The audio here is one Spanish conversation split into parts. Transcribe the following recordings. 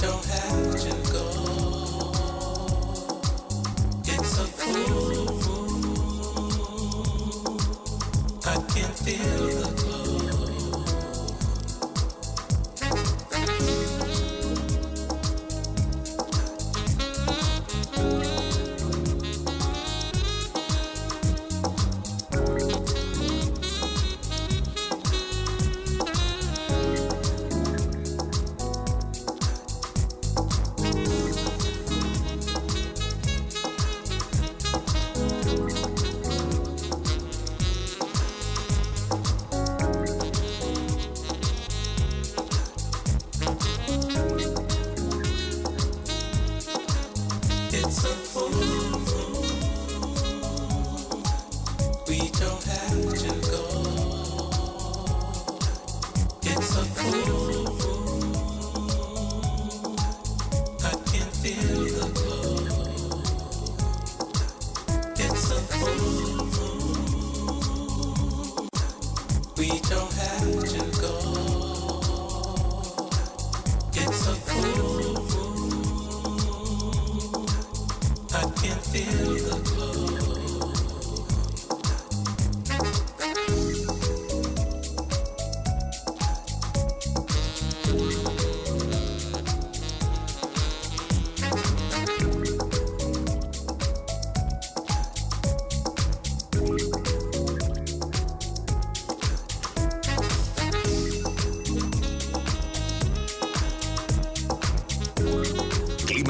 don't have to.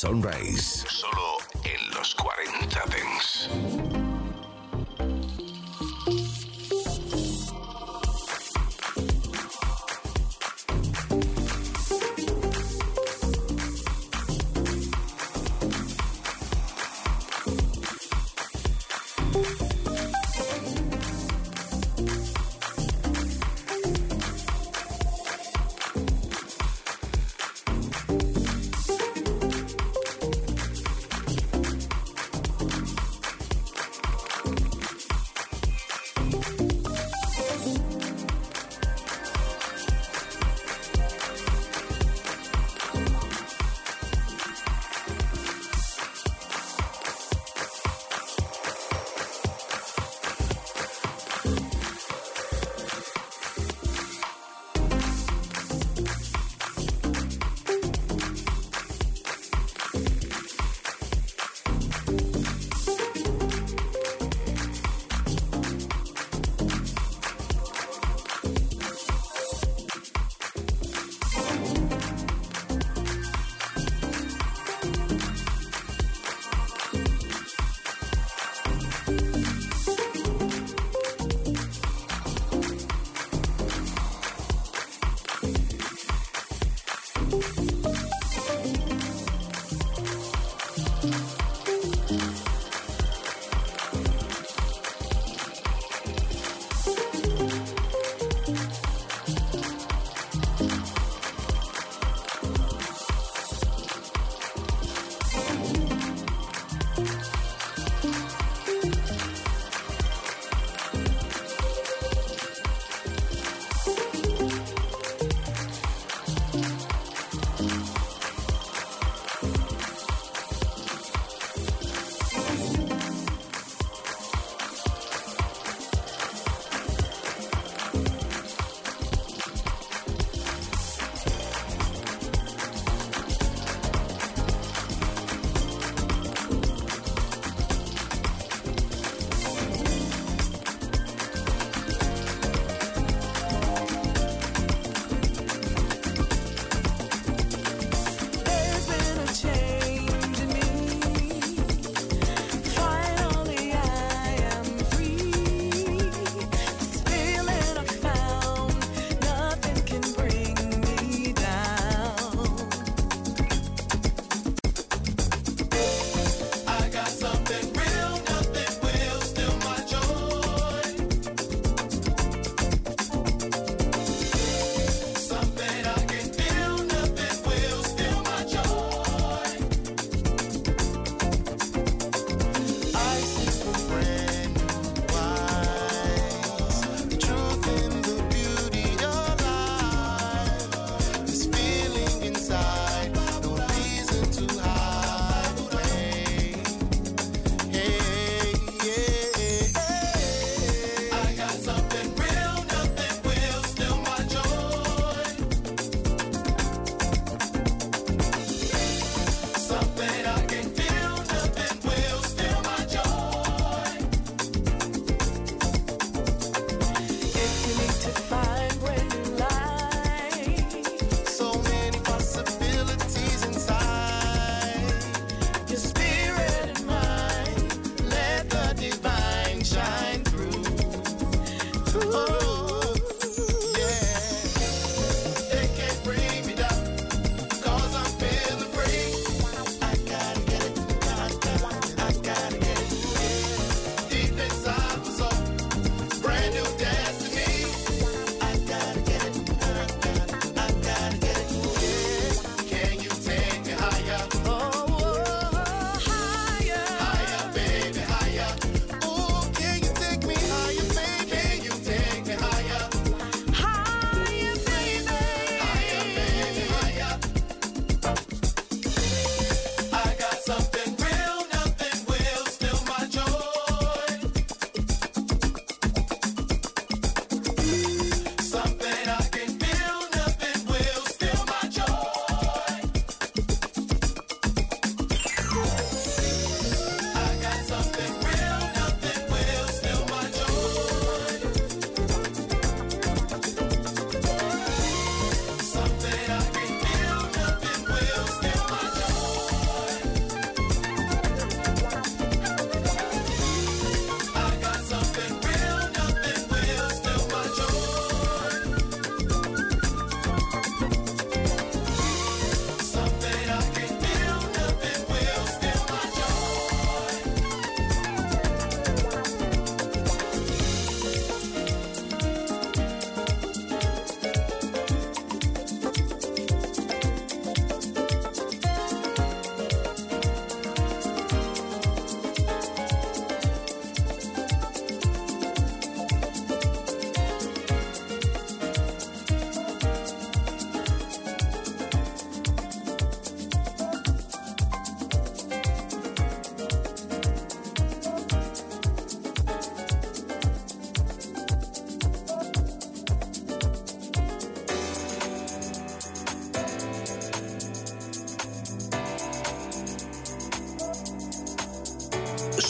Sunrise.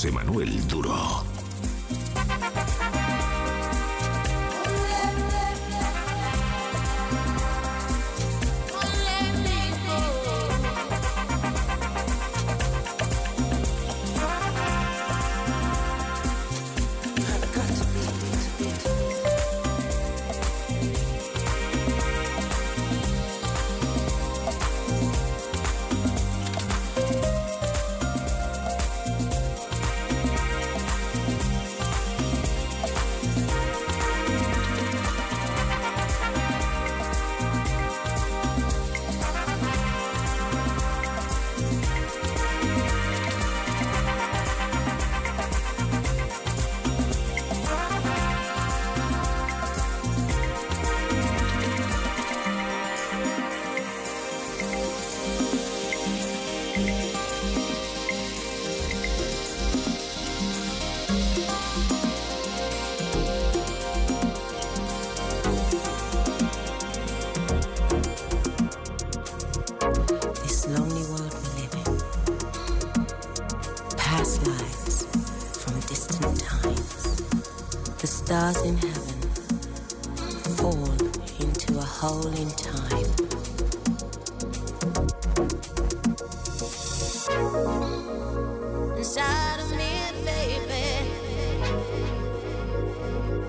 José Manuel Duro.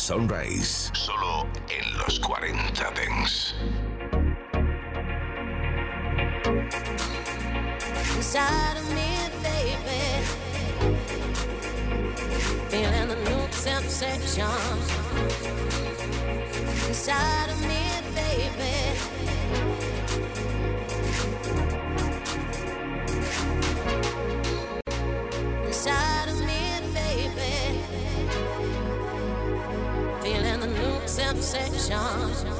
Sunrise. obsession.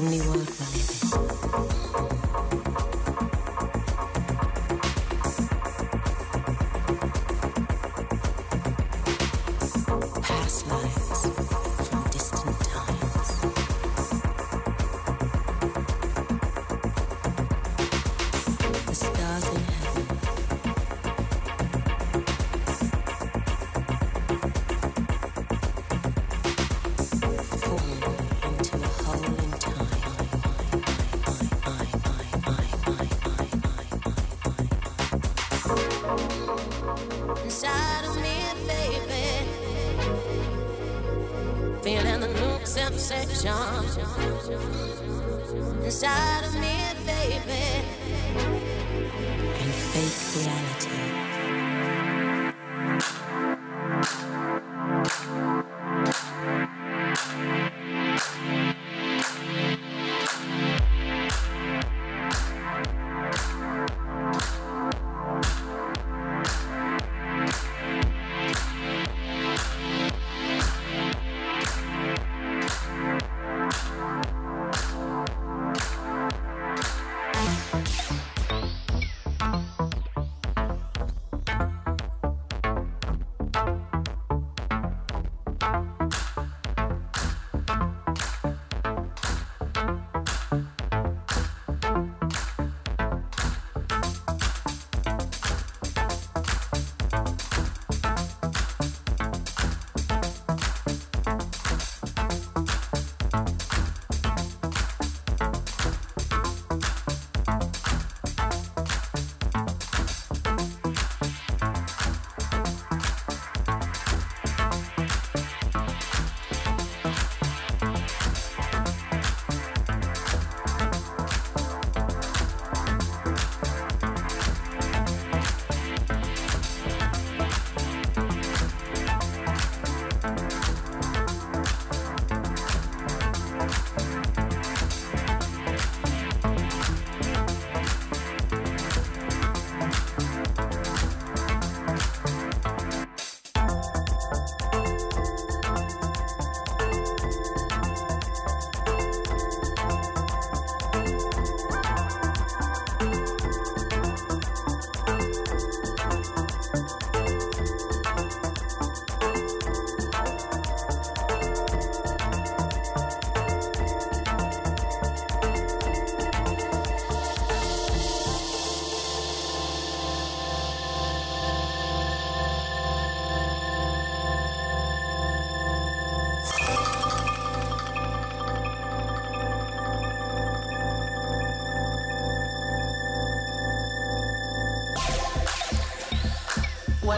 Lonely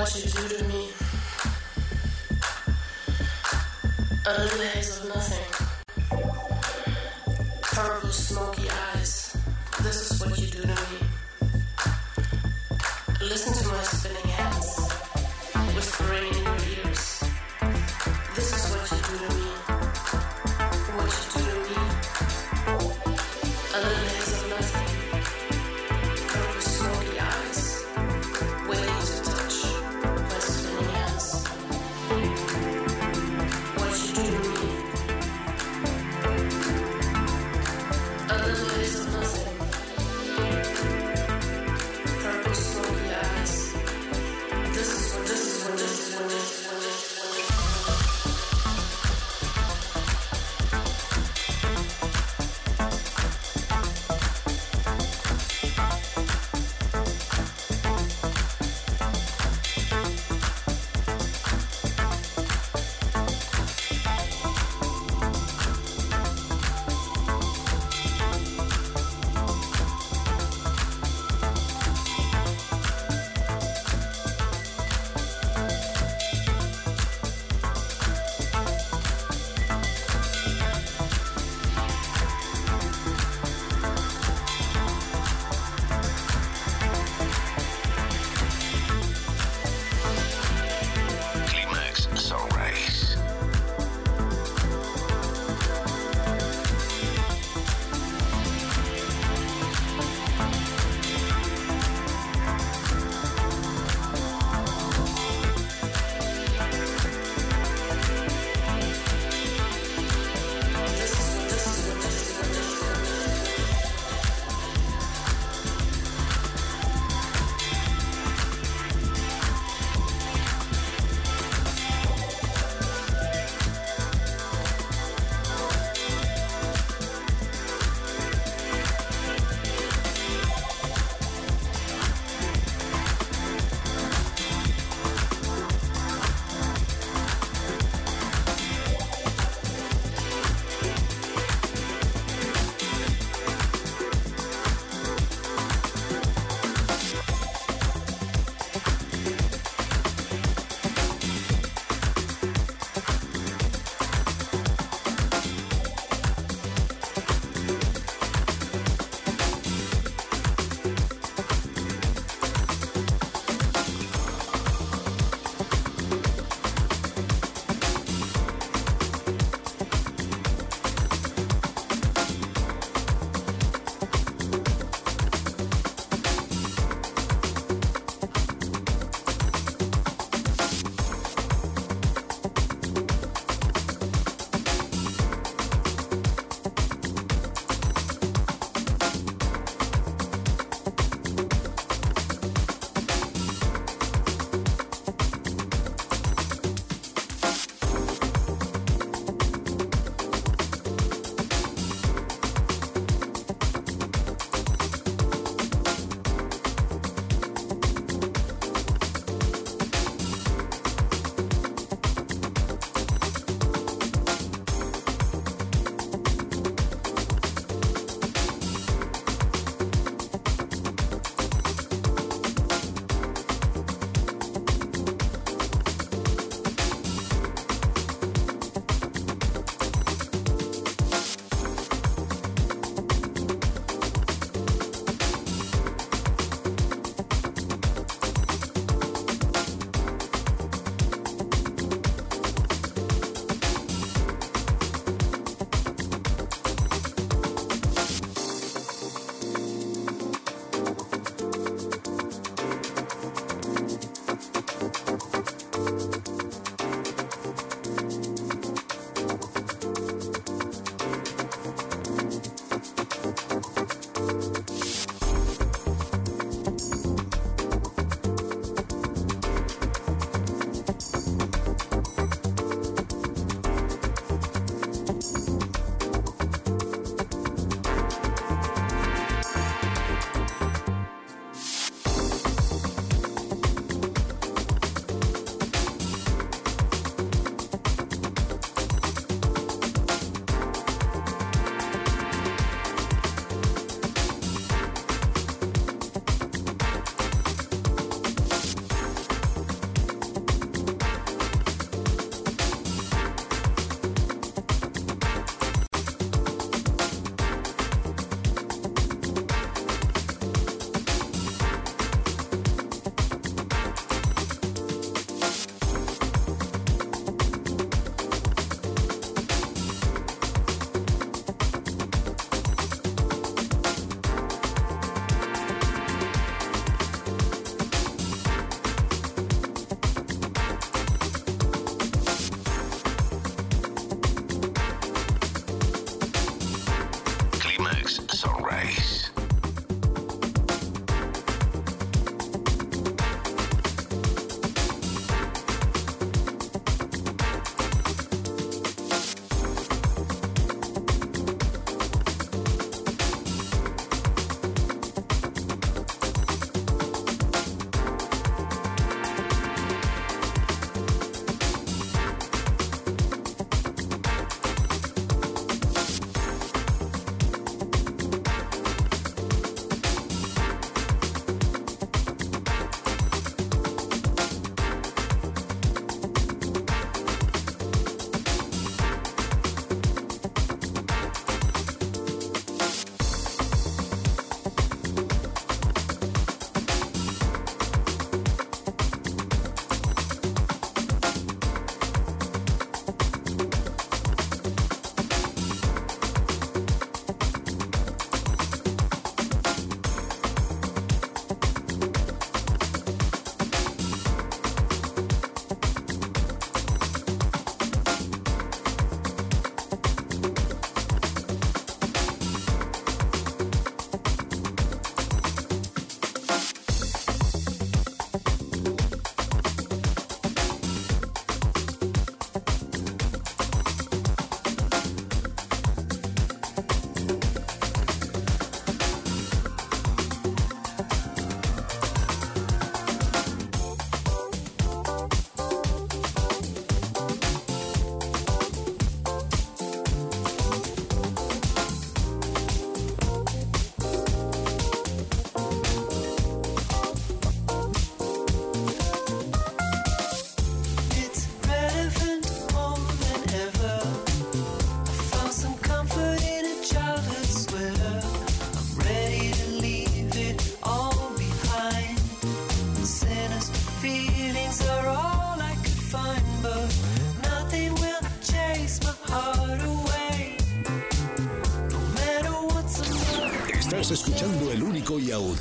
What you do to me. Under the